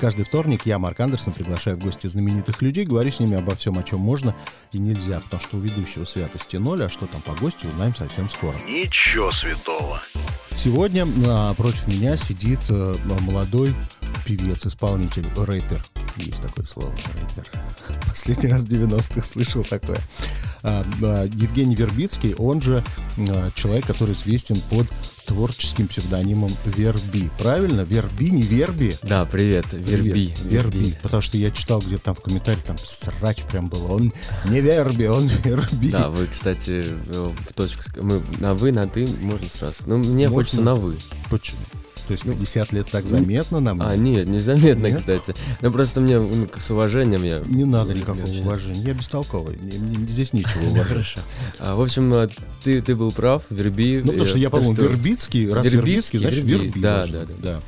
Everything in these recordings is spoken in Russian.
Каждый вторник я, Марк Андерсон, приглашаю в гости знаменитых людей, говорю с ними обо всем, о чем можно и нельзя, потому что у ведущего святости ноль, а что там по гостю, узнаем совсем скоро. Ничего святого. Сегодня напротив меня сидит э, молодой певец, исполнитель, рэпер. Есть такое слово, рэпер. Последний раз в 90-х слышал такое. А, а, Евгений Вербицкий, он же а, человек, который известен под творческим псевдонимом Верби. Правильно? Верби, не Верби? Да, привет, Верби. Привет. Верби. Потому что я читал где-то там в комментариях, там срач прям был. Он не Верби, он Верби. Да, вы, кстати, в точку... Мы на вы, на ты, можно сразу. Ну, мне Можно. хочется на вы. Почему? То есть 50 лет так заметно нам? А, нет, незаметно, Нет? кстати. Ну, просто мне ну, с уважением я... Не надо никакого общаться. уважения. Я бестолковый. Здесь уважать. Хорошо. А, в общем, а, ты, ты был прав, Верби. Ну, потому э, что я что- Вербицкий, раз Вербицкий, значит Верби. Да, да, да.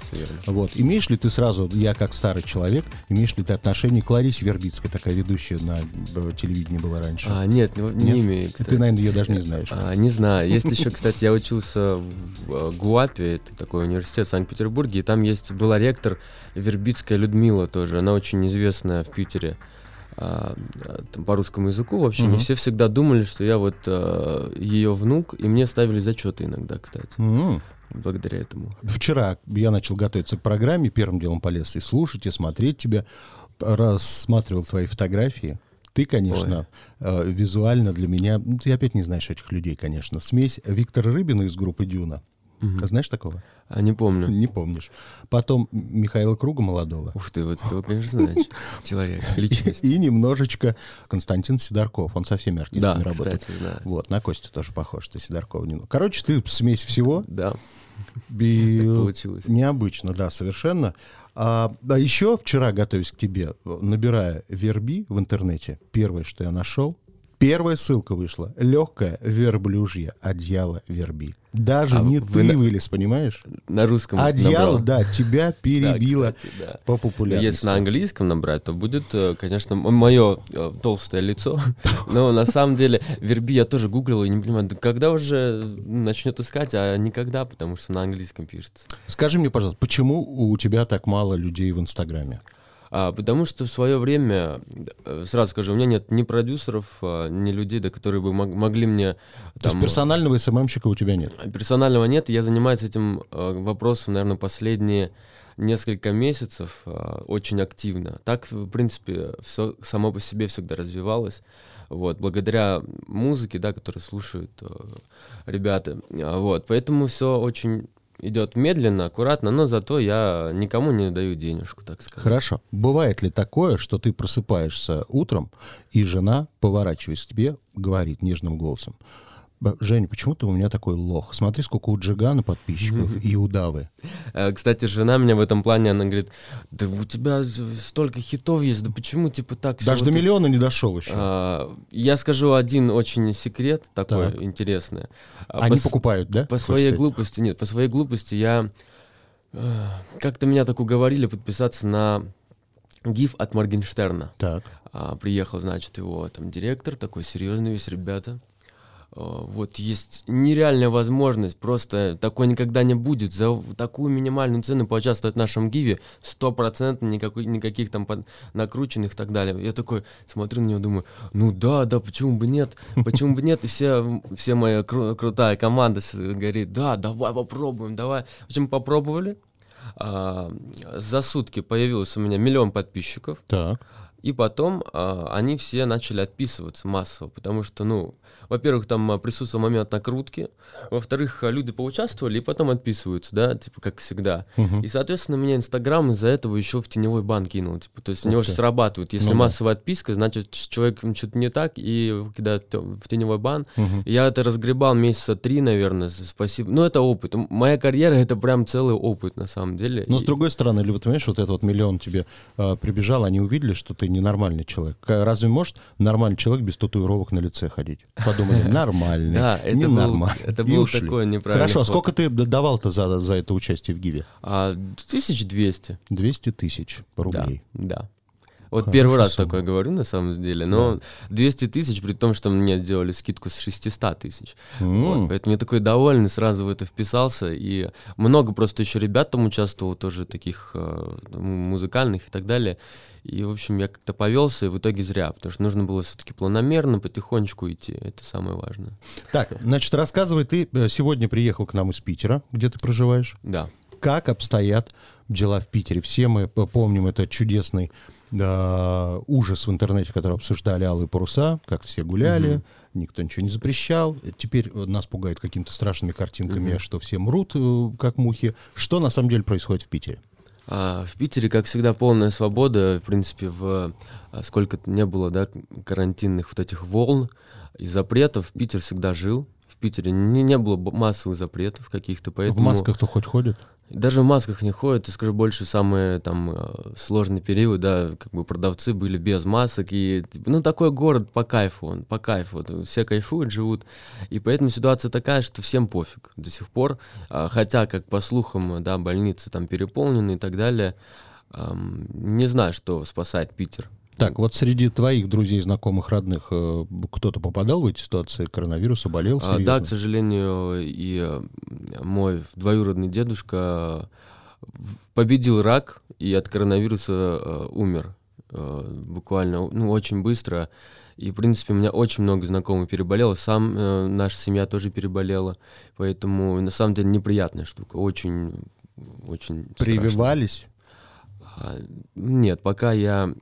Вот. Имеешь ли ты сразу, я как старый человек, имеешь ли ты отношение к Ларисе Вербицкой, такая ведущая на э, телевидении была раньше? А, нет, ну, не имею, ты, наверное, ее даже не знаешь. А, не знаю. Есть еще, кстати, я учился в э, ГУАПе, это такой университет в Санкт-Петербурге, и там есть была ректор Вербицкая Людмила тоже. Она очень известная в Питере а, а, там, по русскому языку. В общем, и Мгм. все всегда думали, что я вот ее внук, и мне ставили зачеты иногда, кстати, М. благодаря этому. Вчера я начал готовиться к программе, первым делом полез и слушать, и смотреть тебя, рассматривал твои фотографии. Ты, конечно, э, визуально для меня, ну, ты опять не знаешь этих людей, конечно. Смесь Виктора Рыбина из группы Дюна. Мгм. Знаешь такого? А, не помню. Не помнишь. Потом Михаила Круга молодого. Ух ты, вот этого, конечно, знаешь. Человек, личность. И немножечко Константин Сидорков. Он со всеми артистами Да, работает. кстати, да. Вот, на Костю тоже похож, ты Сидоркова не... Короче, ты смесь всего. Да, И так получилось. Необычно, да, совершенно. А, а еще вчера, готовясь к тебе, набирая верби в интернете, первое, что я нашел, первая ссылка вышла. Легкое верблюжье одеяло верби. Даже А не вы ты на- вылез, понимаешь? На русском Одеяло, набрал. да, тебя Да, перебило кстати, да. по популярности. Если на английском набрать, то будет, э, конечно, мое толстое лицо. Но на самом деле Верби я тоже гуглил и не понимаю, да когда уже начнет искать, а никогда, потому что на английском пишется. Скажи мне, пожалуйста, почему у тебя так мало людей в Инстаграме? А, потому что в свое время, э, сразу скажу, у меня нет ни продюсеров, а, ни людей, да, которые бы мог- могли мне... То есть там, персонального СММщика у тебя нет? Персонального нет, я занимаюсь этим э, вопросом, наверное, последние несколько месяцев э, очень активно. Так, в принципе, все само по себе всегда развивалось. Вот, благодаря музыке, да, которую слушают э, ребята. Вот, поэтому все очень идет медленно, аккуратно, но зато я никому не даю денежку, так сказать. Хорошо. Бывает ли такое, что ты просыпаешься утром, и жена, поворачиваясь к тебе, говорит нежным голосом, «Б- Женя, почему ты у меня такой лох? Смотри, сколько у Джигана подписчиков и у Давы. Э, Кстати, жена меня в этом плане, она говорит, да у тебя столько хитов есть, да почему типа так Даже до это?» миллиона не дошел еще. А, я скажу один очень секрет такой Так. интересный. А, Они покупают, да? По своей глупости, нет, по своей глупости я... э, Как-то меня так уговорили подписаться на гиф от Моргенштерна. Так. А, приехал, значит, его там директор, такой серьезный весь, ребята. А, Вот есть нереальная возможность, просто такой никогда не будет. За такую минимальную цену поучаствовать в нашем гиве, стопроцентно никакой, никаких там под- накрученных и так далее. Я такой смотрю на него, думаю, ну да, да, почему бы нет, почему бы нет, и все, все моя кру- крутая команда говорит, да, давай попробуем, давай. В общем, попробовали. А, за сутки появилось у меня миллион подписчиков. Так. И потом а, они все начали отписываться массово, потому что, ну, во-первых, там а, присутствовал момент накрутки, во-вторых, а, люди поучаствовали и потом отписываются, да, типа как всегда. Мгм. И, соответственно, меня Инстаграм из-за этого еще в теневой бан кинул, типа, то есть у него ты. же срабатывает. Если Ну да. массовая отписка, значит, с человеком что-то не так, и кидают в теневой бан. Мгм. Я это разгребал месяца три, наверное, с- спасибо. Ну, это опыт. Моя карьера — это прям целый опыт, на самом деле. Но с И- другой стороны, или вот понимаешь, вот этот вот миллион тебе а, прибежал, они увидели, что ты ненормальный человек. Разве может нормальный человек без татуировок на лице ходить? Подумали, нормальный, Да, ненормальный. это был такой неправильный Хорошо, а сколько ты давал-то за, за это участие в ГИВе? А, 1200. 200 тысяч рублей. да. Вот Хорошая первый раз сумма. такое говорю на самом деле, но 200 тысяч, при том, что мне делали скидку с 600 тысяч. М. Вот, поэтому я такой довольный, сразу в это вписался. И много просто еще ребят там участвовало, тоже таких э, музыкальных и так далее. И, в общем, я как-то повелся, и в итоге зря, потому что нужно было все-таки планомерно, потихонечку идти. Это самое важное. Так, значит, рассказывай, ты э, сегодня приехал к нам из Питера, где ты проживаешь. Да. Как обстоят дела в Питере? Все мы помним этот чудесный э, ужас в интернете, который обсуждали алые паруса, как все гуляли, никто ничего не запрещал. Теперь нас пугают какими-то страшными картинками, что все мрут, э, как мухи. Что на самом деле происходит в Питере? А, в Питере, как всегда, полная свобода. В принципе, в а, сколько не было, да, карантинных вот этих волн и запретов, Питер всегда жил. В Питере не, не было массовых запретов каких-то, поэтому... В масках-то хоть ходят? Даже в масках не ходят, я скажу больше, самый там э, сложный период, да, как бы продавцы были без масок, и, ну, такой город по кайфу, он по кайфу, все кайфуют, живут, и поэтому ситуация такая, что всем пофиг до сих пор, А, хотя, как по слухам, да, больницы там переполнены и так далее, не знаю, что спасает Питер. Так, вот среди твоих друзей, знакомых, родных э, кто-то попадал в эти ситуации коронавируса, болел А, да, к сожалению, и э, мой двоюродный дедушка в- победил рак и от коронавируса э, умер э, буквально, ну, очень быстро. И, в принципе, у меня очень много знакомых переболело, сам э, наша семья тоже переболела, поэтому, на самом деле, неприятная штука, очень, очень. Прививались? А, Нет, пока я,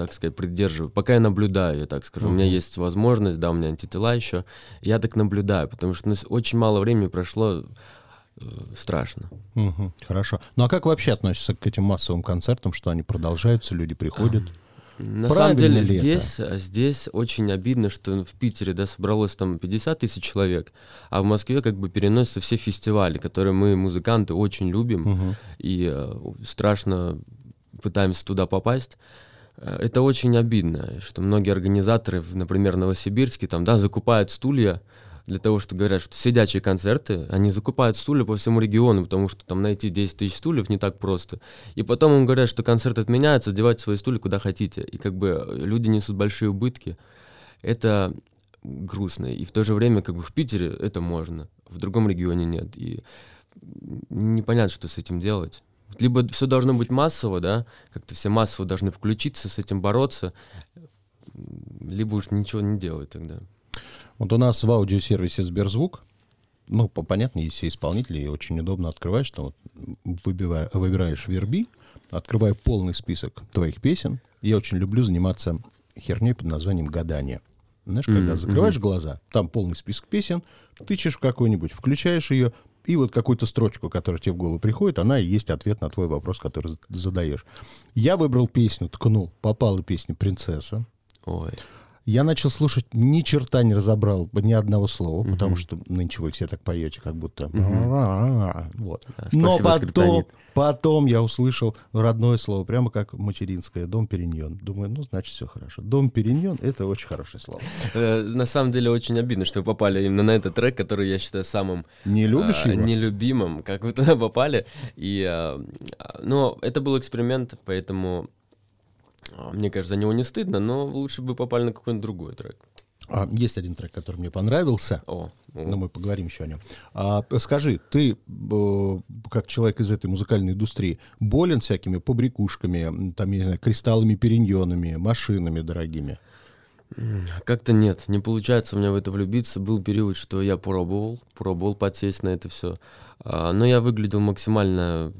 так сказать, придерживаю, пока я наблюдаю, я так скажу. У меня есть возможность, да, у меня антитела еще. Я так наблюдаю, потому что ну, очень мало времени прошло, э, страшно. Мгм, хорошо. Ну а как вообще относишься к этим массовым концертам, что они продолжаются, люди приходят? На Правильно самом деле ли это? здесь, а, здесь очень обидно, что в Питере да, собралось там 50 тысяч человек, а в Москве как бы переносятся все фестивали, которые мы, музыканты, очень любим. Мгм. и э, страшно пытаемся туда попасть. Э, Это очень обидно, что многие организаторы, например, в Новосибирске, там, да, закупают стулья для того, что говорят, что сидячие концерты, они закупают стулья по всему региону, потому что там найти 10 тысяч стульев не так просто. И потом им говорят, что концерт отменяется, девайте свои стулья куда хотите. И как бы э, люди несут большие убытки. Это грустно. И в то же время, как бы в Питере это можно, в другом регионе нет. И непонятно, что с этим делать. Либо все должно быть массово, да, как-то все массово должны включиться, с этим бороться, либо уж ничего не делать тогда. Вот у нас в аудиосервисе Сберзвук, ну, по- понятно, есть все исполнители, и очень удобно открываешь, там, вот, выбивая- выбираешь верби, открываю полный список твоих песен. Я очень люблю заниматься херней под названием гадание. Знаешь, когда Мгм, закрываешь глаза, там полный список песен, тычешь в какой-нибудь, включаешь ее, и вот какую-то строчку, которая тебе в голову приходит, она и есть ответ на твой вопрос, который задаешь. Я выбрал песню, ткнул, попала песня «Принцесса». Ой. Я начал слушать, ни черта не разобрал ни одного слова, потому что нынче вы все так поете, как будто... Вот. Да, Но потом, потом я услышал родное слово, прямо как материнское, дом Периньон. Думаю, ну, значит, все хорошо. Дом Периньон — это очень хорошее слово. Э, На самом деле очень обидно, что вы попали именно на этот трек, который я считаю самым Не любишь а, его? нелюбимым, как вы туда попали. И, а, а, но это был эксперимент, поэтому мне кажется, за него не стыдно, но лучше бы попали на какой-нибудь другой трек. А, есть один трек, который мне понравился. О, о. Но мы поговорим еще о нем. А, скажи, ты, как человек из этой музыкальной индустрии, болен всякими побрякушками, там, я не знаю, кристаллами, периньонами, машинами дорогими? Как-то нет, не получается у меня в это влюбиться. Был период, что я пробовал, пробовал подсесть на это все. но я выглядел максимально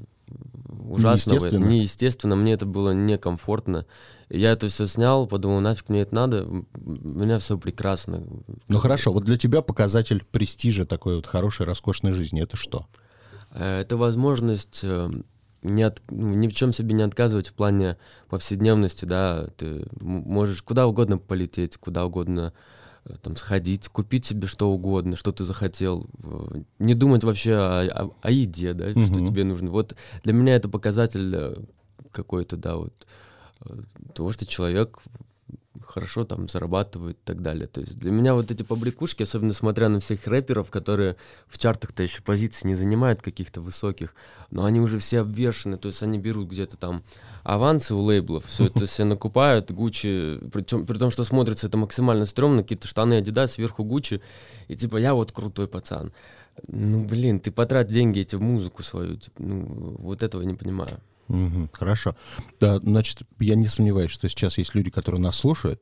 ужасно. в этом. Неестественно? Неестественно, мне это было некомфортно. Я это все снял, подумал, нафиг мне это надо, у меня все прекрасно. Ну хорошо, вот для тебя показатель престижа такой вот хорошей, роскошной жизни, это что? Э, Это возможность э, не от- ну, ни в чем себе не отказывать в плане повседневности, да, ты можешь куда угодно полететь, куда угодно там сходить, купить себе что угодно, что ты захотел, э, не думать вообще о, о- о еде, да, что Мгм. тебе нужно. Вот для меня это показатель э, какой-то, да, вот э, того, что человек хорошо там зарабатывают и так далее. То есть для меня вот эти побрякушки, особенно смотря на всех рэперов, которые в чартах-то еще позиции не занимают каких-то высоких, но они уже все обвешены, то есть они берут где-то там авансы у лейблов, все это все накупают, Гуччи, при, при том, что смотрится это максимально стрёмно, какие-то штаны Adidas, сверху Гуччи, и типа я вот крутой пацан. Ну, блин, ты потрать деньги эти в музыку свою, типа, ну, вот этого не понимаю. Угу, хорошо. Да, значит, я не сомневаюсь, что сейчас есть люди, которые нас слушают,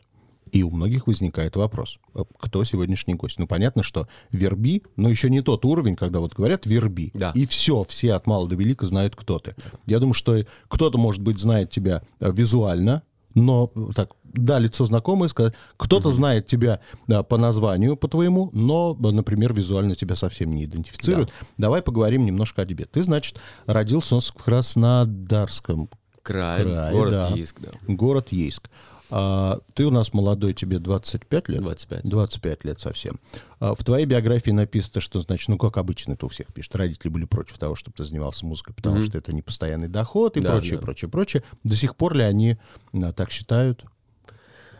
и у многих возникает вопрос, а кто сегодняшний гость? Ну, понятно, что верби, но еще не тот уровень, когда вот говорят верби, да. и все, все от мала до велика знают, кто ты. Я думаю, что кто-то, может быть, знает тебя э, визуально, но так, да, лицо знакомое, сказать, кто-то mm-hmm. знает тебя да, по названию, по твоему, но, например, визуально тебя совсем не идентифицирует. Да. Давай поговорим немножко о тебе. Ты, значит, родился в Краснодарском крае, крае город да. Ейск, да. Город Ейск. А, ты у нас молодой, тебе 25 лет? 25. 25 лет совсем. А, в твоей биографии написано, что, значит, ну, как обычно это у всех пишет, родители были против того, чтобы ты занимался музыкой, потому mm-hmm. что это не постоянный доход и да, прочее, да. прочее, прочее. До сих пор ли они а, так считают?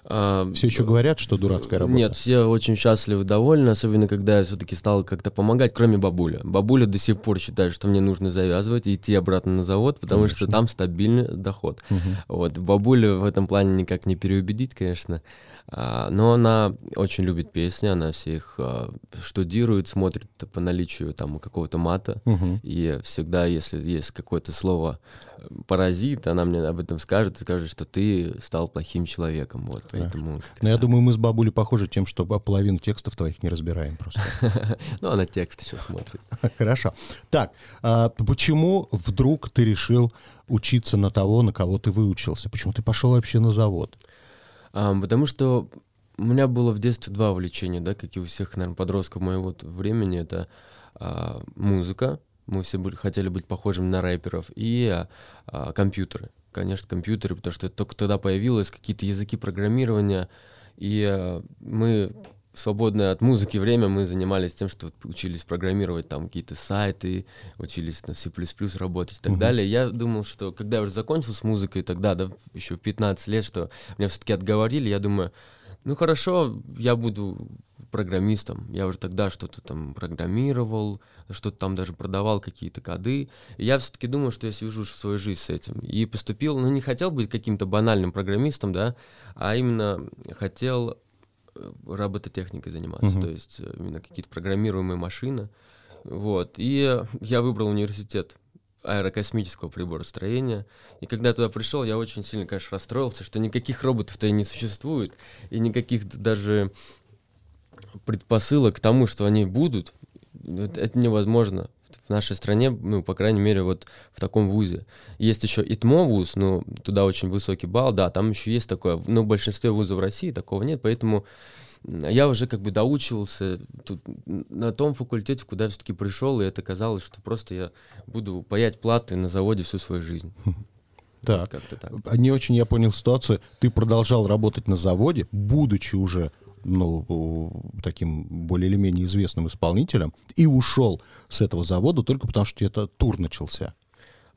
Все еще говорят, что дурацкая работа? Нет, все очень счастливы, довольны, особенно когда я все-таки стал как-то помогать, кроме бабуля. Бабуля до сих пор считает, что мне нужно завязывать и идти обратно на завод, потому конечно. что там стабильный доход. Угу. Вот, бабулю в этом плане никак не переубедить, конечно. А, но она очень любит песни, она все их а, штудирует, смотрит по наличию там какого-то мата. Угу. И всегда, если есть какое-то слово паразит, она мне об этом скажет и скажет, что ты стал плохим человеком. Вот, поэтому... Но я думаю, мы с бабулей похожи тем, что половину текстов твоих не разбираем просто. Ну, она текст еще смотрит. Хорошо. Так, а почему вдруг ты решил учиться на того, на кого ты выучился? Почему ты пошел вообще на завод? Потому что у меня было в детстве два увлечения, да, как и у всех, наверное, подростков моего времени. Это а, музыка, мы все были, хотели быть похожими на рэперов, и а, компьютеры. Конечно, компьютеры, потому что только тогда появилось какие-то языки программирования, и а, мы свободное от музыки время мы занимались тем, что учились программировать там какие-то сайты, учились на C++ работать и так uh-huh. далее. Я думал, что когда я уже закончил с музыкой тогда, да, еще в 15 лет, что меня все-таки отговорили, я думаю, ну хорошо, я буду программистом. Я уже тогда что-то там программировал, что-то там даже продавал какие-то коды. И я все-таки думал, что я свяжу свою жизнь с этим. И поступил, ну не хотел быть каким-то банальным программистом, да, а именно хотел э, робототехникой заниматься, uh-huh. то есть э, именно какие-то программируемые машины. Вот. И я выбрал университет аэрокосмического приборостроения. И когда я туда пришел, я очень сильно, конечно, расстроился, что никаких роботов-то и не существует, и никаких даже предпосылок к тому, что они будут, это невозможно в нашей стране, ну, по крайней мере, вот в таком вузе. Есть еще ИТМО вуз, ну, туда очень высокий балл, да, там еще есть такое, но в большинстве вузов России такого нет, поэтому я уже как бы доучивался тут, на том факультете, куда я все-таки пришел, и это казалось, что просто я буду паять платы на заводе всю свою жизнь. Так. Вот так. Не очень я понял ситуацию. Ты продолжал работать на заводе, будучи уже ну, таким более или менее известным исполнителем, и ушел с этого завода только потому, что это тур начался.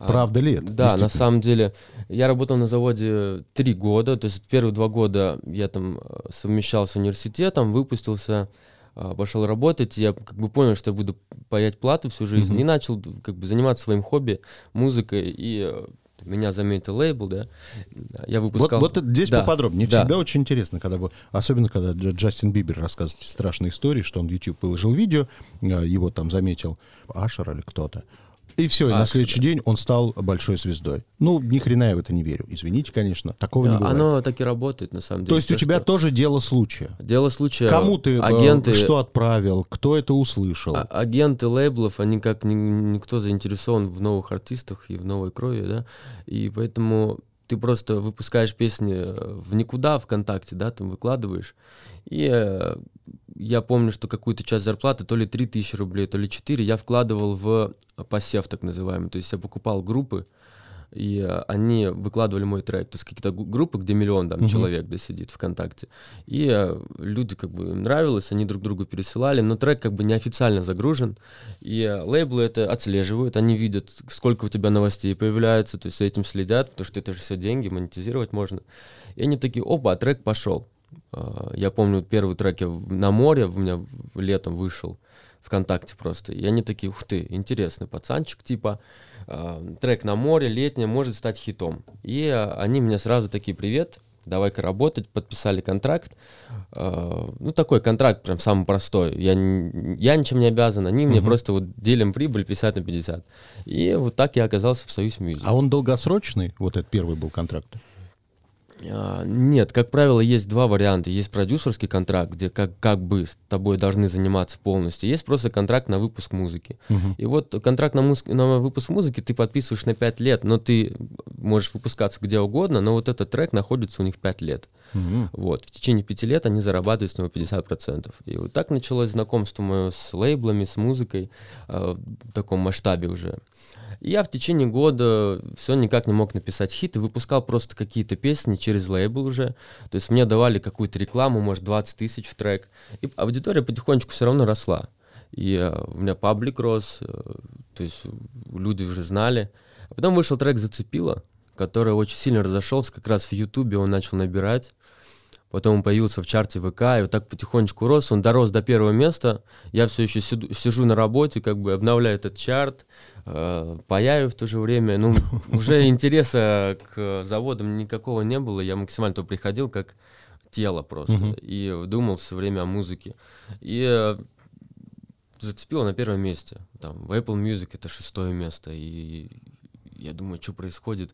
А, Правда ли это? Да, на самом деле. Я работал на заводе три года, то есть первые два года я там э, совмещал с университетом, выпустился, э, пошел работать, я как бы понял, что я буду паять плату всю жизнь, mm-hmm. и начал как бы заниматься своим хобби, музыкой, и э, меня заметил лейбл, да, я выпускал... Вот, вот здесь да, поподробнее. Да. Всегда очень интересно, когда вы, особенно когда Джастин Бибер рассказывает страшные истории, что он в YouTube выложил видео, его там заметил Ашер или кто-то, и все, и а, на следующий да. день он стал большой звездой. Ну, ни хрена я в это не верю. Извините, конечно. Такого да, не бывает. Оно так и работает, на самом деле. То есть у тебя что... тоже дело случая? Дело случая. Кому ты э, агенты... что отправил? Кто это услышал? А, агенты лейблов, они как ни, никто заинтересован в новых артистах и в новой крови, да. И поэтому ты просто выпускаешь песни в никуда ВКонтакте, да, там выкладываешь. И э, я помню, что какую-то часть зарплаты, то ли 3000 рублей, то ли 4, я вкладывал в посев так называемый. То есть я покупал группы, и они выкладывали мой трек. То есть какие-то группы, где миллион там, uh-huh. человек да, сидит ВКонтакте. И э, люди как бы им нравилось, они друг другу пересылали, но трек как бы неофициально загружен. И э, лейблы это отслеживают, они видят, сколько у тебя новостей появляется, то есть этим следят, потому что это же все деньги, монетизировать можно. И они такие, опа, а трек пошел. А, Я помню, первый трек я на море у меня летом вышел ВКонтакте просто. И они такие, ух ты, интересный пацанчик, типа, а, трек на море, летний, может стать хитом. И а, они мне сразу такие, привет, давай-ка работать, подписали контракт. Ну, такой контракт прям самый простой. Я, я ничем не обязан, они мне Мгм. просто вот делим прибыль 50 на 50. И вот так я оказался в Союз Мьюзик. А он долгосрочный? Вот этот первый был контракт. А, Нет, как правило, есть два варианта. Есть продюсерский контракт, где как, как бы с тобой должны заниматься полностью. Есть просто контракт на выпуск музыки. Мгм. И вот контракт на, муз- на выпуск музыки ты подписываешь на 5 лет, но ты можешь выпускаться где угодно, но вот этот трек находится у них 5 лет. Мгм. Вот. В течение пяти лет они зарабатывают с него 50%. И вот так началось знакомство мое с лейблами, с музыкой э, в таком масштабе уже. И я в течение года все никак не мог написать хит и выпускал просто какие-то песни через лейбл уже. То есть мне давали какую-то рекламу, может, 20 тысяч в трек. И аудитория потихонечку все равно росла. И э, у меня паблик рос, э, то есть люди уже знали. А потом вышел трек «Зацепило», который очень сильно разошелся, как раз в Ютубе он начал набирать. Потом он появился в чарте ВК, и вот так потихонечку рос. Он дорос до первого места. Я все еще сиду- сижу на работе, как бы обновляю этот чарт, э, паяю в то же время. Ну, уже интереса к заводам никакого не было. Я максимально то приходил как тело просто. И думал все время о музыке. И э, зацепило на первом месте. Там, в Apple Music это шестое место. И я думаю, что происходит.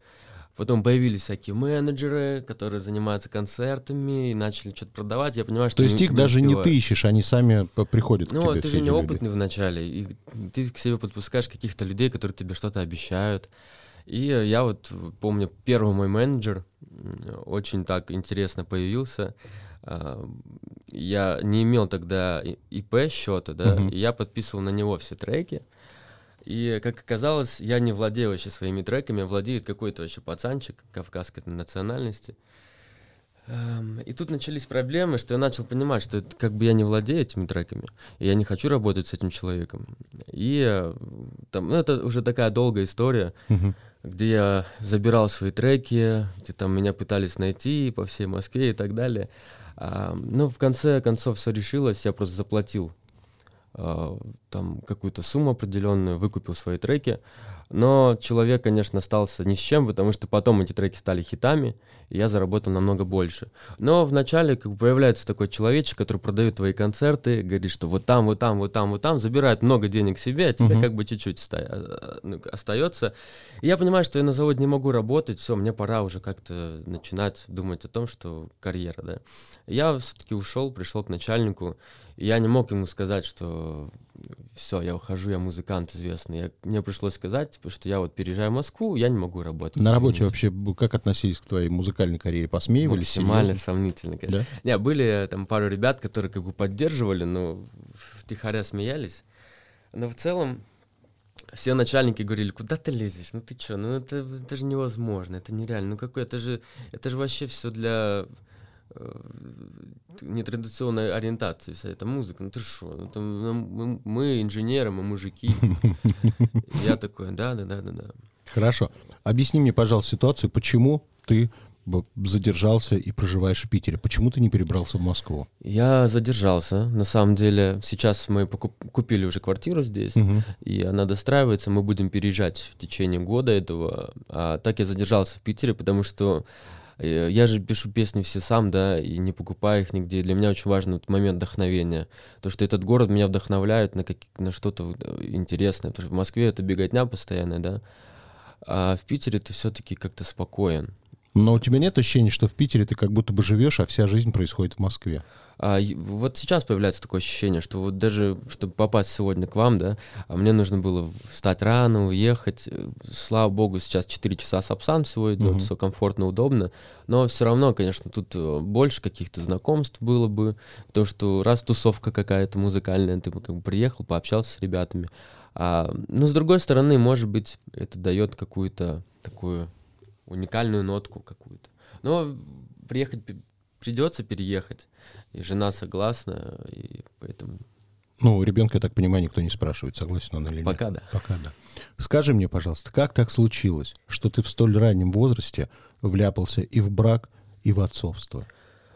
Потом появились всякие менеджеры, которые занимаются концертами и начали что-то продавать. Я понимаю, что То есть не- их даже не успеваю. ты ищешь, они сами приходят к Ну, тебе. ты все же эти люди. неопытный вначале, и ты к себе подпускаешь каких-то людей, которые тебе что-то обещают. И я вот помню, первый мой менеджер очень так интересно появился. А, Я не имел тогда ИП счета, да, Мгм. и я подписывал на него все треки. И, как оказалось, я не владею вообще своими треками, а владеет какой-то вообще пацанчик кавказской национальности. Эм, И тут начались проблемы, что я начал понимать, что это как бы я не владею этими треками, и я не хочу работать с этим человеком. И э, там, ну, это уже такая долгая история, где я забирал свои треки, где там меня пытались найти по всей Москве и так далее. А, ну, в конце концов все решилось, я просто заплатил там какую-то сумму определенную, выкупил свои треки. Но человек, конечно, остался ни с чем, потому что потом эти треки стали хитами, и я заработал намного больше. Но вначале как бы появляется такой человечек, который продает твои концерты, говорит, что вот там, вот там, вот там, вот там, забирает много денег себе, а тебе Мгм. как бы чуть-чуть ста- а, ну, остается. И я понимаю, что я на заводе не могу работать, все, мне пора уже как-то начинать думать о том, что карьера, да. Я все-таки ушел, пришел к начальнику, я не мог ему сказать, что все, я ухожу, я музыкант известный. Я- мне пришлось сказать, типа, что я вот переезжаю в Москву, я не могу работать. На работе вообще как относились к твоей музыкальной карьере? Посмеивались? Максимально серьезно? сомнительно, конечно. Да? Не, были там пару ребят, которые как бы поддерживали, но втихаря смеялись. Но в целом все начальники говорили, куда ты лезешь? Ну ты что? Ну это, это же невозможно, это нереально. Ну какой, это же, это же вообще все для нетрадиционной ориентации вся эта музыка. Ну ты что? Ну, там, ну, мы, мы инженеры, мы мужики. Я такой, да, да, да, да, да. Хорошо. Объясни мне, пожалуйста, ситуацию, почему ты задержался и проживаешь в Питере? Почему ты не перебрался в Москву? Я задержался, на самом деле. Сейчас мы покуп- купили уже квартиру здесь, Мгм. и она достраивается. Мы будем переезжать в течение года этого. А так я задержался в Питере, потому что э, я же пишу песни все сам, да, и не покупаю их нигде. Для меня очень важен вот момент вдохновения. То, что этот город меня вдохновляет на, как- на что-то э, интересное. Потому что в Москве это беготня постоянная, да. А в Питере ты все-таки как-то спокоен. Но у тебя нет ощущения, что в Питере ты как будто бы живешь, а вся жизнь происходит в Москве? А вот сейчас появляется такое ощущение, что вот даже чтобы попасть сегодня к вам, да, а мне нужно было встать рано, уехать. Слава богу, сейчас 4 часа Сапсан всего идет, Мгм. все комфортно, удобно. Но все равно, конечно, тут э, больше каких-то знакомств было бы, потому что раз тусовка какая-то музыкальная, ты как бы приехал, пообщался с ребятами. А, но с другой стороны, может быть, это дает какую-то такую уникальную нотку какую-то. Но приехать придется переехать. И жена согласна, и поэтому Ну, ребенка, я так понимаю, никто не спрашивает, согласен он или нет. пока да. Пока да. Скажи мне, пожалуйста, как так случилось, что ты в столь раннем возрасте вляпался и в брак, и в отцовство?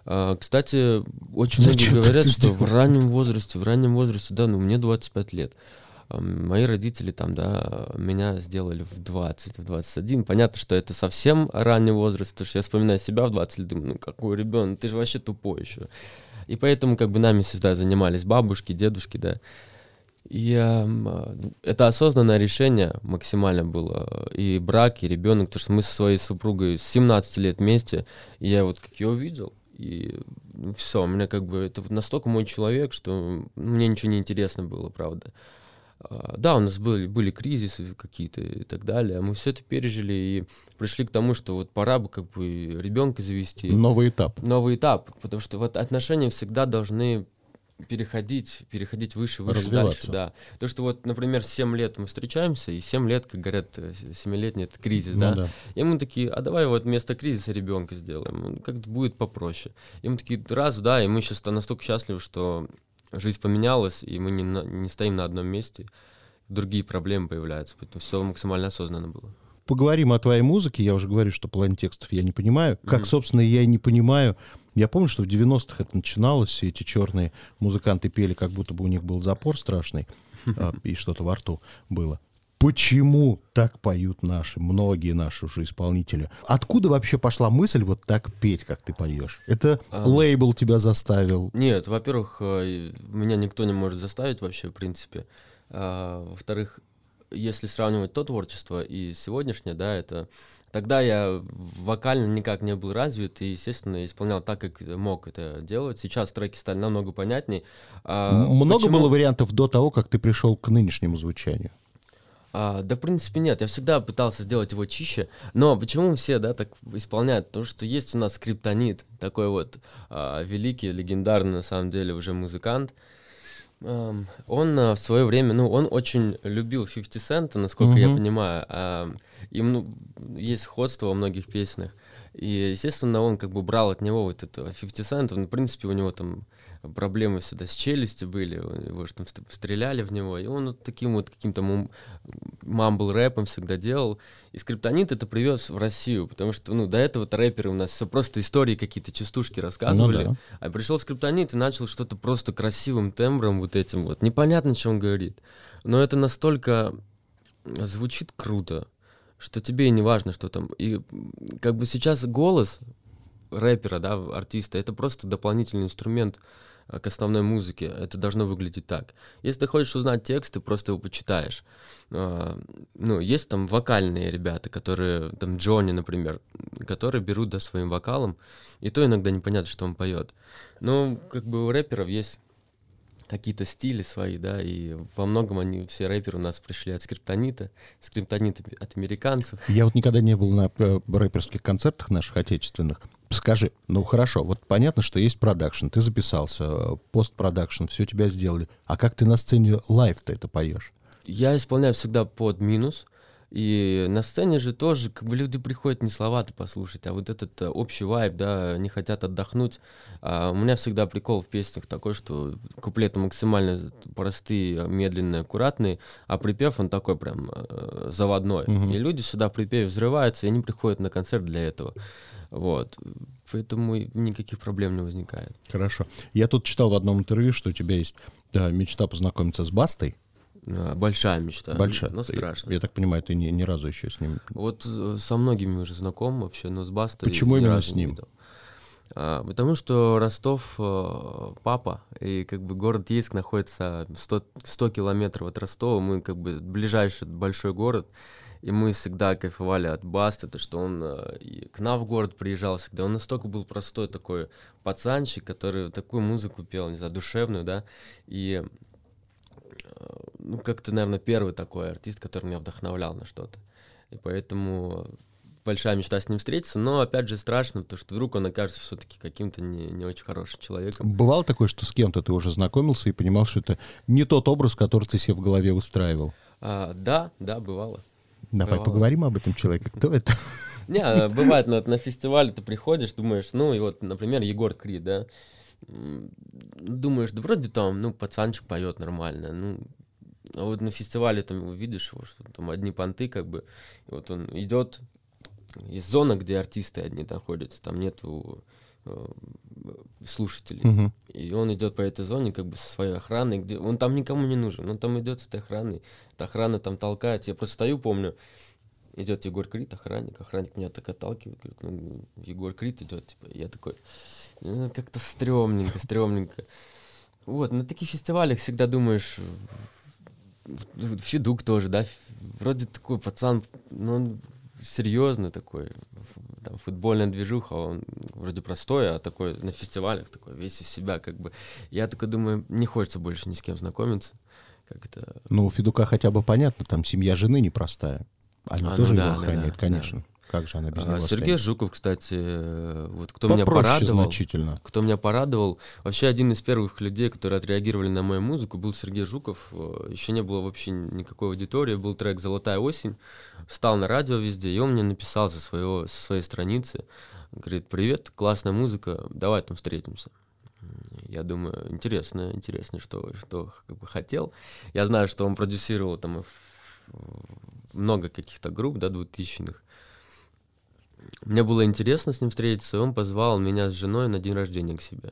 А, кстати, очень Зачем многие говорят, что в сделал? раннем возрасте, в раннем возрасте, да, ну мне 25 лет. Мои родители там, да, меня сделали в 20, в 21. Понятно, что это совсем ранний возраст, потому что я вспоминаю себя в 20 лет, думаю, ну какой ребенок, ты же вообще тупой еще. И поэтому как бы нами всегда занимались бабушки, дедушки, да. И а, это осознанное решение максимально было. И брак, и ребенок, потому что мы со своей супругой с 17 лет вместе, и я вот как ее увидел, и все, у меня как бы это вот настолько мой человек, что мне ничего не интересно было, правда. А, Да, у нас были, были кризисы какие-то и так далее, а мы все это пережили и пришли к тому, что вот пора бы как бы ребенка завести Новый этап. новый этап, потому что вот отношения всегда должны переходить, переходить выше, выше, дальше, да. То, что вот, например, 7 лет мы встречаемся, и 7 лет, как говорят, 7-летний это кризис, Ну да. да. И мы такие, а давай вот вместо кризиса ребенка сделаем, как-то будет попроще. И мы такие, раз, да, и мы сейчас настолько счастливы, что жизнь поменялась, и мы не, на- не стоим на одном месте, другие проблемы появляются, поэтому все максимально осознанно было. Поговорим о твоей музыке. Я уже говорю, что половину текстов я не понимаю. Как, Мгм. собственно, я и не понимаю. Я помню, что в 90-х это начиналось, все эти черные музыканты пели, как будто бы у них был запор страшный, а, и что-то во рту было. Почему так поют наши, многие наши уже исполнители? Откуда вообще пошла мысль вот так петь, как ты поешь? Это А. лейбл тебя заставил? Нет, во-первых, э, меня никто не может заставить вообще, в принципе. А, во-вторых, если сравнивать то творчество и сегодняшнее, да, это тогда я вокально никак не был развит и, естественно, исполнял так, как мог это делать. Сейчас треки стали намного понятней. А, Много почему- было вариантов до того, как ты пришел к нынешнему звучанию? А, да, в принципе, нет. Я всегда пытался сделать его чище. Но почему все, да, так исполняют? Потому что есть у нас скриптонит, такой вот а, великий, легендарный, на самом деле, уже музыкант. Ам, он а, в свое время, ну, он очень любил 50 Cent, насколько я Мгм. понимаю. А, им ну, есть сходство во многих песнях. И, естественно, он как бы брал от него вот это 50 Cent. Он, в принципе, у него там проблемы всегда с челюстью были, у него же там ст- стреляли в него, и он вот таким вот каким-то мамбл рэпом всегда делал. И скриптонит это привез в Россию, потому что, ну, до этого рэперы у нас все просто истории какие-то, частушки рассказывали. Ну да. А пришел скриптонит и начал что-то просто красивым тембром вот этим вот. Непонятно, что он говорит. Но это настолько звучит круто, что тебе не важно, что там. И как бы сейчас голос рэпера, да, артиста, это просто дополнительный инструмент а, к основной музыке. Это должно выглядеть так. Если ты хочешь узнать текст, ты просто его почитаешь. А, Ну, есть там вокальные ребята, которые, там Джонни, например, которые берут, да, своим вокалом, и то иногда непонятно, что он поет. Но как бы у рэперов есть какие-то стили свои, да, и во многом они, все рэперы у нас пришли от скриптонита, скриптонит от американцев. Я вот никогда не был на э, рэперских концертах наших отечественных. Скажи, ну хорошо, вот понятно, что есть продакшн, ты записался, постпродакшн, все тебя сделали. А как ты на сцене лайв-то это поешь? Я исполняю всегда под минус, и на сцене же тоже, как бы люди приходят не слова-то послушать, а вот этот э, общий вайб, да, они хотят отдохнуть. А у меня всегда прикол в песнях такой, что куплеты максимально простые, медленные, аккуратные, а припев он такой прям э, заводной. Мгм. И люди сюда в припеве взрываются, и они приходят на концерт для этого. Вот. Поэтому никаких проблем не возникает. Хорошо. Я тут читал в одном интервью, что у тебя есть да, мечта познакомиться с Бастой. А, Большая мечта. Большая. Но страшно. Я, так понимаю, ты ни, ни разу еще с ним... Вот э, со многими уже знаком вообще, но с Бастой Почему именно с ним? А, потому что Ростов э, папа, и как бы город Ейск находится 100, 100 километров от Ростова, мы как бы ближайший большой город, и мы всегда кайфовали от Басты, то что он э, к нам в город приезжал всегда, он настолько был простой такой пацанчик, который такую музыку пел, не знаю, душевную, да, и ну, как-то, наверное, первый такой артист, который меня вдохновлял на что-то. И поэтому большая мечта с ним встретиться, но опять же страшно, потому что вдруг он окажется все-таки каким-то не, не очень хорошим человеком. Бывало такое, что с кем-то ты уже знакомился и понимал, что это не тот образ, который ты себе в голове устраивал? А, да, да, бывало. Давай Бывало. поговорим об этом человеке. Кто это? Не, а, бывает, на фестивале ты приходишь, думаешь, ну и вот, например, Егор Крид, да, думаешь, да вроде там, ну, пацанчик поет нормально, ну, а вот на фестивале там увидишь его, что там одни понты, как бы, и вот он идет, есть зона, где артисты одни находятся, там нету э, слушателей. Мгм. И он идет по этой зоне как бы со своей охраной, где он там никому не нужен, он там идет с этой охраной, эта охрана там толкает. Я просто стою, помню, идет Егор Крид, охранник, охранник меня так отталкивает, говорит, ну, Егор Крид идет, типа, я такой, «Ну, как-то стрёмненько, стрёмненько. Вот, на таких фестивалях всегда думаешь, Федук тоже, да, вроде такой пацан, ну, он серьезный такой, там, футбольная движуха, он вроде простой, а такой на фестивалях такой весь из себя, как бы. Я такой думаю, не хочется больше ни с кем знакомиться. Как это Ну, у Федука хотя бы понятно, там семья жены непростая. Она А, ну тоже да, его да, охраняет, да, конечно. Как же она без А, него Сергей станет? Жуков, кстати, э, вот кто меня Попроще порадовал, значительно. кто меня порадовал, вообще один из первых людей, которые отреагировали на мою музыку, был Сергей Жуков. Э, Еще не было вообще никакой аудитории, был трек «Золотая осень», стал на радио везде, и он мне написал со, своего, со своей страницы, говорит, привет, классная музыка, давай там встретимся. Я думаю, интересно, интересно, что, что как бы хотел. Я знаю, что он продюсировал там много каких-то групп, да, двухтысячных. Мне было интересно с ним встретиться, и он позвал меня с женой на день рождения к себе.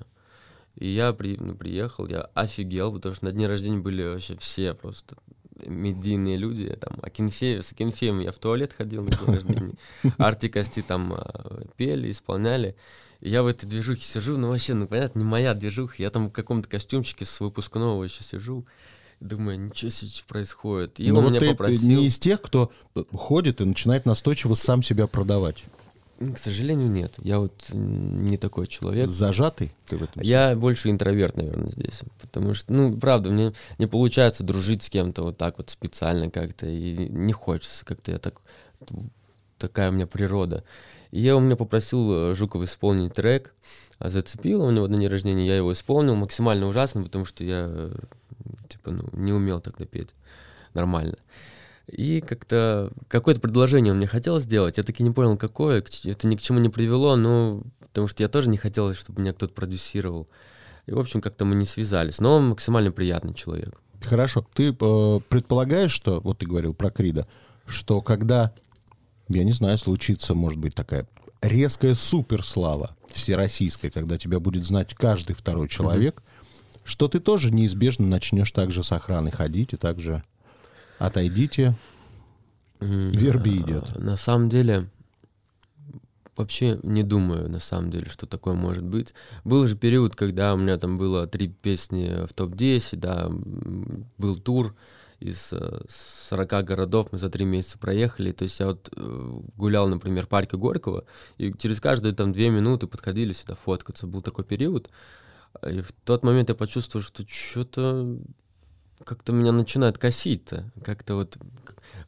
И я при, ну, приехал, я офигел, потому что на день рождения были вообще все просто медийные люди. Там, Акинфеев, с Акинфеем я в туалет ходил на день рождения. Арти Кости там а, пели, исполняли. И я в этой движухе сижу, ну вообще, ну понятно, не моя движуха. Я там в каком-то костюмчике с выпускного еще сижу. Думаю, ничего себе происходит. И Ну, он вот меня ты попросил... не из тех, кто ходит и начинает настойчиво сам себя продавать. К сожалению, нет. Я вот не такой человек. Зажатый ты в этом? Я больше интроверт, наверное, здесь. Потому что, ну, правда, мне не получается дружить с кем-то вот так вот специально как-то. И не хочется как-то. Я так... Такая у меня природа. И я у меня попросил э, Жукова исполнить трек. а Зацепил у него на день рождения. Я его исполнил максимально ужасно, потому что я, э, типа, ну, не умел тогда петь нормально. И как-то какое-то предложение он мне хотел сделать. Я таки не понял, какое. Это ни к чему не привело, но потому что я тоже не хотел, чтобы меня кто-то продюсировал. И, в общем, как-то мы не связались. Но он максимально приятный человек. Хорошо. Ты э, предполагаешь, что, вот ты говорил про Крида, что когда, я не знаю, случится, может быть, такая резкая суперслава всероссийская, когда тебя будет знать каждый второй человек, что ты тоже неизбежно начнешь также с охраной ходить и также отойдите, Верби а, идет. На самом деле, вообще не думаю, на самом деле, что такое может быть. Был же период, когда у меня там было три песни в топ-10, да, был тур из э, 40 городов, мы за три месяца проехали. То есть я вот э, гулял, например, в парке Горького, и через каждые там две минуты подходили сюда фоткаться. Был такой период. И в тот момент я почувствовал, что что-то как-то меня начинает косить-то. Как-то вот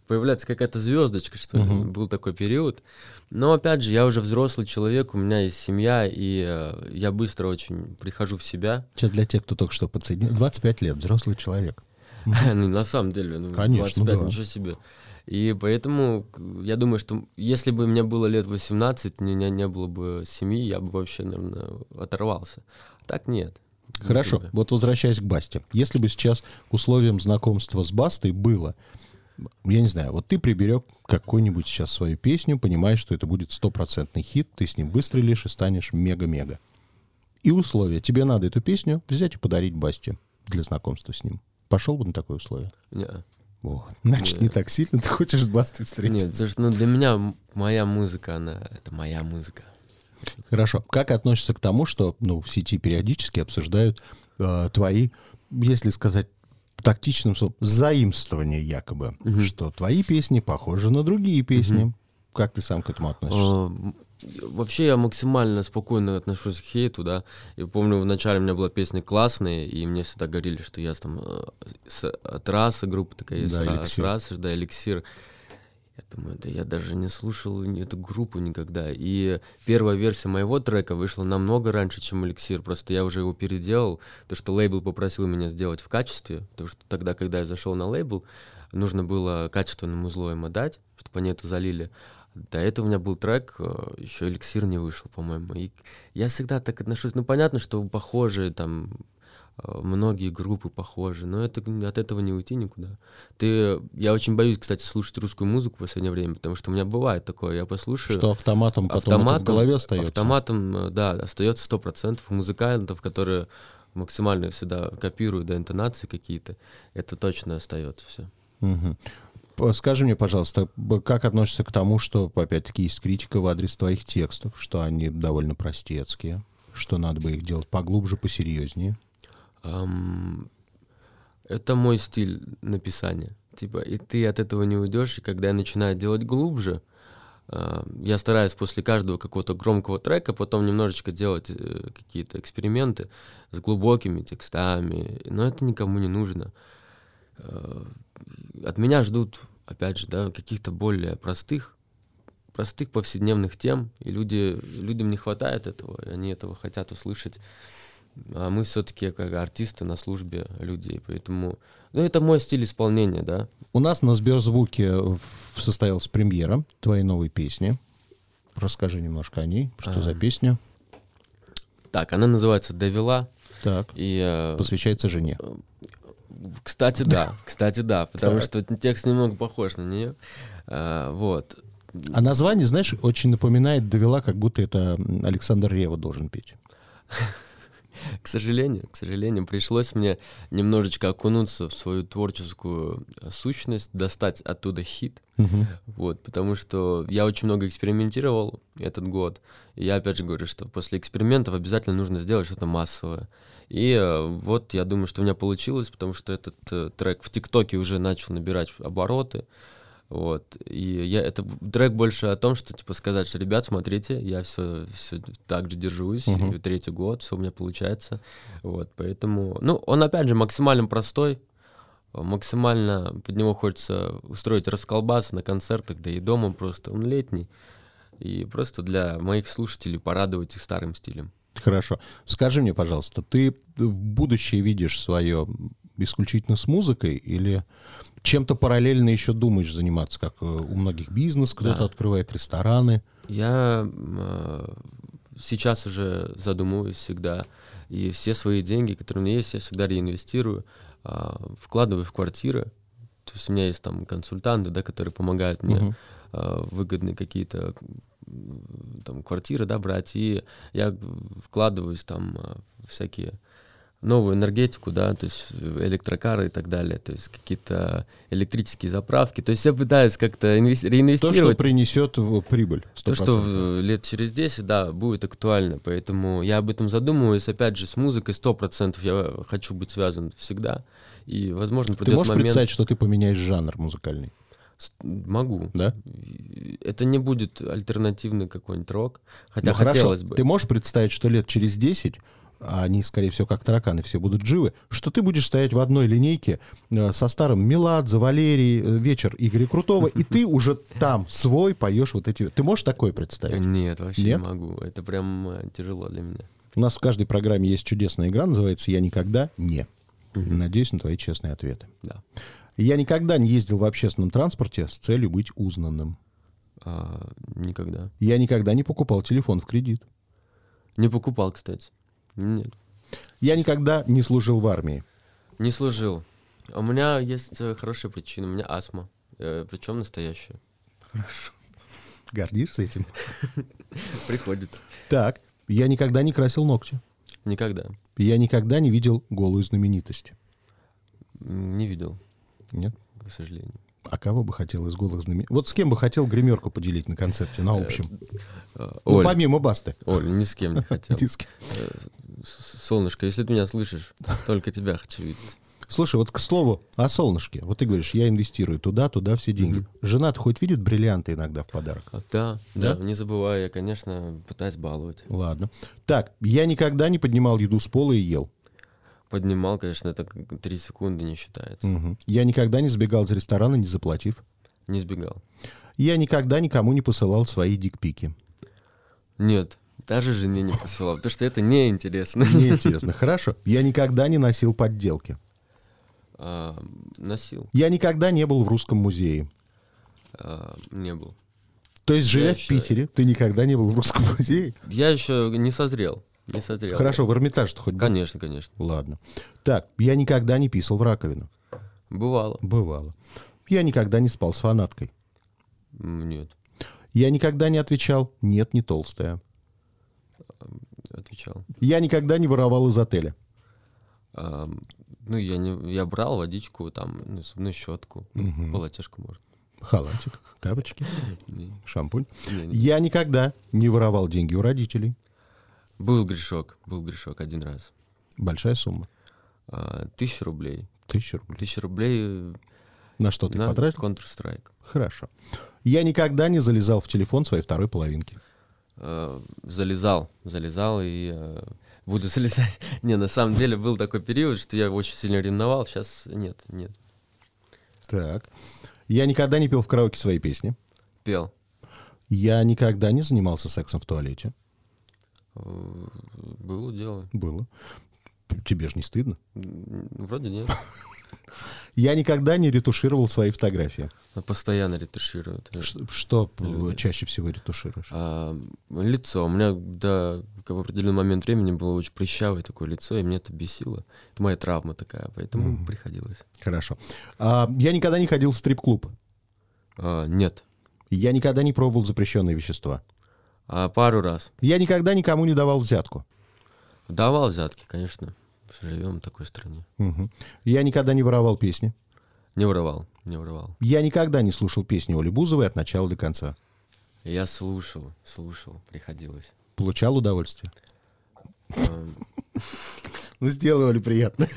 появляется какая-то звездочка, что. Мгм. Был такой период. Но опять же, я уже взрослый человек, у меня есть семья, и э, я быстро очень прихожу в себя. Сейчас для тех, кто только что подсоединил, 25 лет, взрослый человек. Ну, на самом деле, ну, Конечно, 25, да. ничего себе. И поэтому я думаю, что если бы мне было лет 18, у меня не было бы семьи, я бы вообще, наверное, оторвался. Так нет. Не Хорошо, думаю. вот возвращаясь к Басте. Если бы сейчас условием знакомства с Бастой было, я не знаю, вот ты приберег какую-нибудь сейчас свою песню, понимаешь, что это будет стопроцентный хит, ты с ним выстрелишь и станешь мега-мега. И условие, тебе надо эту песню взять и подарить Басте для знакомства с ним. Пошел бы на такое условие? Не. О, значит, не Нет. так сильно ты хочешь с Бастой Нет, встретиться. потому что ну, для меня моя музыка, она это моя музыка. Хорошо. Как относишься к тому, что ну, в сети периодически обсуждают э, твои, если сказать тактичным словом, заимствования якобы, Мгм. что твои песни похожи на другие песни. Как ты сам к этому относишься? А, Вообще я максимально спокойно отношусь к хейту, да. Я помню, в начале у меня была песня классная, и мне всегда говорили, что я там э, с, от расы, группа такая есть, Да, «Ра- «Эликсир». с расы, да, эликсир. Я думаю, да я даже не слушал эту группу никогда. И первая версия моего трека вышла намного раньше, чем эликсир. Просто я уже его переделал. То, что лейбл попросил меня сделать в качестве. Потому что тогда, когда я зашел на лейбл, нужно было качественное музло им отдать, чтобы они это залили. До этого у меня был трек, э, еще эликсир не вышел, по-моему. И я всегда так отношусь. Ну, понятно, что похожие там э, многие группы похожи, но это от этого не уйти никуда. Ты, я очень боюсь, кстати, слушать русскую музыку в последнее время, потому что у меня бывает такое, я послушаю. Что автоматом потом автоматом, в голове остается. Автоматом, э, да, остается сто процентов у музыкантов, которые максимально всегда копируют да, интонации какие-то. Это точно остается все. Мгм. Скажи мне, пожалуйста, как относишься к тому, что, опять-таки, есть критика в адрес твоих текстов, что они довольно простецкие, что надо бы их делать поглубже, посерьезнее? Ам, это мой стиль написания. Типа, и ты от этого не уйдешь, и когда я начинаю делать глубже, а, я стараюсь после каждого какого-то громкого трека потом немножечко делать э, какие-то эксперименты с глубокими текстами, но это никому не нужно. Э, От меня ждут, опять же, да, каких-то более простых, простых повседневных тем, и люди, людям не хватает этого, и они этого хотят услышать. А мы все-таки как артисты на службе людей, поэтому... Ну, это мой стиль исполнения, да. У нас на Сберзвуке состоялась премьера твоей новой песни. Расскажи немножко о ней. Что за А. песня? Так, она называется «Довела», Так, и... э, посвящается жене. Кстати, да, кстати, да, потому что текст немного похож на нее. А, вот. А название, знаешь, очень напоминает «Довела», как будто это Александр Рева должен петь. К сожалению, к сожалению, пришлось мне немножечко окунуться в свою творческую э, сущность, достать оттуда хит, вот, потому что я очень много экспериментировал этот год, и я опять же говорю, что после экспериментов обязательно нужно сделать что-то массовое. И э, вот я думаю, что у меня получилось, потому что этот э, трек в ТикТоке уже начал набирать обороты, вот, и я, это трек больше о том, что, типа, сказать, что, ребят, смотрите, я все, так же держусь, и третий год, все у меня получается, вот, поэтому, ну, он, опять же, максимально простой, максимально под него хочется устроить расколбас на концертах, да и дома просто, он летний, и просто для моих слушателей порадовать их старым стилем. Хорошо. Скажи мне, пожалуйста, ты в будущее видишь свое исключительно с музыкой или чем-то параллельно еще думаешь заниматься, как э, у многих бизнес, кто-то Да. открывает рестораны? Я э, сейчас уже задумываюсь всегда, и все свои деньги, которые у меня есть, я всегда реинвестирую, а, вкладываю в квартиры. То есть у меня есть там консультанты, да, которые помогают мне Мгм. а, выгодные какие-то там квартиры, да, брать, и я вкладываюсь там в всякие новую энергетику, да, то есть электрокары и так далее, то есть какие-то электрические заправки, то есть я пытаюсь как-то инвес- То, реинвестировать. что принесет в прибыль. То, 100%. что в- лет через 10, да, будет актуально. Поэтому я об этом задумываюсь. Опять же, с музыкой 100% я хочу быть связан всегда. И, возможно, Ты можешь момент... представить, что ты поменяешь жанр музыкальный? Могу. Да? Это не будет альтернативный какой-нибудь рок. Хотя Ну, хорошо. хотелось бы. Ты можешь представить, что лет через 10 а они, скорее всего, как тараканы, все будут живы, что ты будешь стоять в одной линейке э, со старым Меладзе, Валерий, э, вечер Игоря Крутого, и ты уже там свой поешь вот эти... Ты можешь такое представить? Нет, вообще Нет? не могу. Это прям э, тяжело для меня. У нас в каждой программе есть чудесная игра, называется «Я никогда не». Надеюсь на твои честные ответы. Да. Я никогда не ездил в общественном транспорте с целью быть узнанным. А, никогда. Я никогда не покупал телефон в кредит. Не покупал, кстати. Нет. Я никогда не служил в армии. Не служил. У меня есть э, хорошая причина. У меня астма. причем настоящая. Гордишься этим? Приходится. Так, я никогда не красил ногти. Никогда. Я никогда не видел голую знаменитость. Не видел, Нет? к сожалению. А кого бы хотел из голых знаменитостей? Вот с кем бы хотел гримерку поделить на концерте, на общем? А, Ну, Оль, помимо Басты. Оль, ни с кем не хотел. Э, Солнышко, если ты меня слышишь, только тебя хочу видеть. Слушай, вот к слову о солнышке. Вот ты говоришь, я инвестирую туда, туда все деньги. Жена хоть видит бриллианты иногда в подарок? А, да, Да? да, не забывай, я, конечно, пытаюсь баловать. Ладно. Так, я никогда не поднимал еду с пола и ел. Поднимал, конечно, это три секунды не считается. Мгм. Я никогда не сбегал из ресторана, не заплатив. Не сбегал. Я никогда никому не посылал свои дикпики. Нет, даже жене не посылал, потому что это неинтересно. Мне интересно. Хорошо. Я никогда не носил подделки. А, Носил, Я никогда не был в русском музее. а, не был. То есть, живя Я в еще- Питере, ты никогда не был в русском музее? Я еще не созрел. Не смотрел. Хорошо, в Эрмитаж хоть был? Конечно, конечно. Ладно. Так, я никогда не писал в раковину. Бывало. Бывало. Я никогда не спал с фанаткой. Нет. Я никогда не отвечал «нет, не толстая». Отвечал. Я никогда не воровал из отеля. А, ну, я не, я брал водичку, там, ну, зубную щетку, полотешку, может. Халатик, тапочки, шампунь. Я никогда не воровал деньги у родителей. Был грешок, был грешок один раз. Большая сумма. А, Тысяча рублей. Тысяча рублей. Тысяча рублей На что ты на потратил? Counter-Strike. Хорошо. Я никогда не залезал в телефон своей второй половинки. А, залезал, залезал и а, буду залезать. Не, на самом деле был такой период, что я очень сильно ревновал. Сейчас нет, нет. Так. Я никогда не пел в караоке свои песни. Пел. Я никогда не занимался сексом в туалете. Э, Было дело. Было. Тебе же не стыдно? Вроде нет. Я никогда не ретушировал свои фотографии. Постоянно ретушируют. Что Люди. чаще всего ретушируешь? А, лицо. У меня до в определенный момент времени было очень прыщавое такое лицо, и мне это бесило. Это моя травма такая, поэтому приходилось. Хорошо. А, я никогда не ходил в стрип-клуб. А, нет. Я никогда не пробовал запрещенные вещества. А пару раз. Я никогда никому не давал взятку. Давал взятки, конечно. Живем в такой стране. Мгм. Я никогда не воровал песни. Не воровал, не воровал. Я никогда не слушал песни Оли Бузовой от начала до конца. Я слушал, слушал, приходилось. Получал удовольствие. Ну, сделай Оле приятно.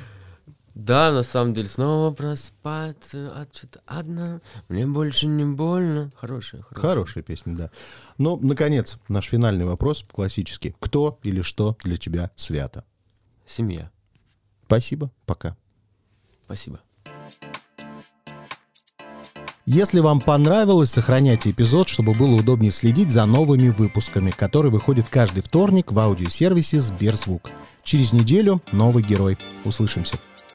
Да, на самом деле, снова проспаться от что-то одна. Мне больше не больно. Хорошая, хорошая. Хорошая песня, да. Ну, наконец, наш финальный вопрос, классический. Кто или что для тебя свято? Семья. Спасибо, пока. Спасибо. Если вам понравилось, сохраняйте эпизод, чтобы было удобнее следить за новыми выпусками, которые выходят каждый вторник в аудиосервисе Сберзвук. Через неделю новый герой. Услышимся.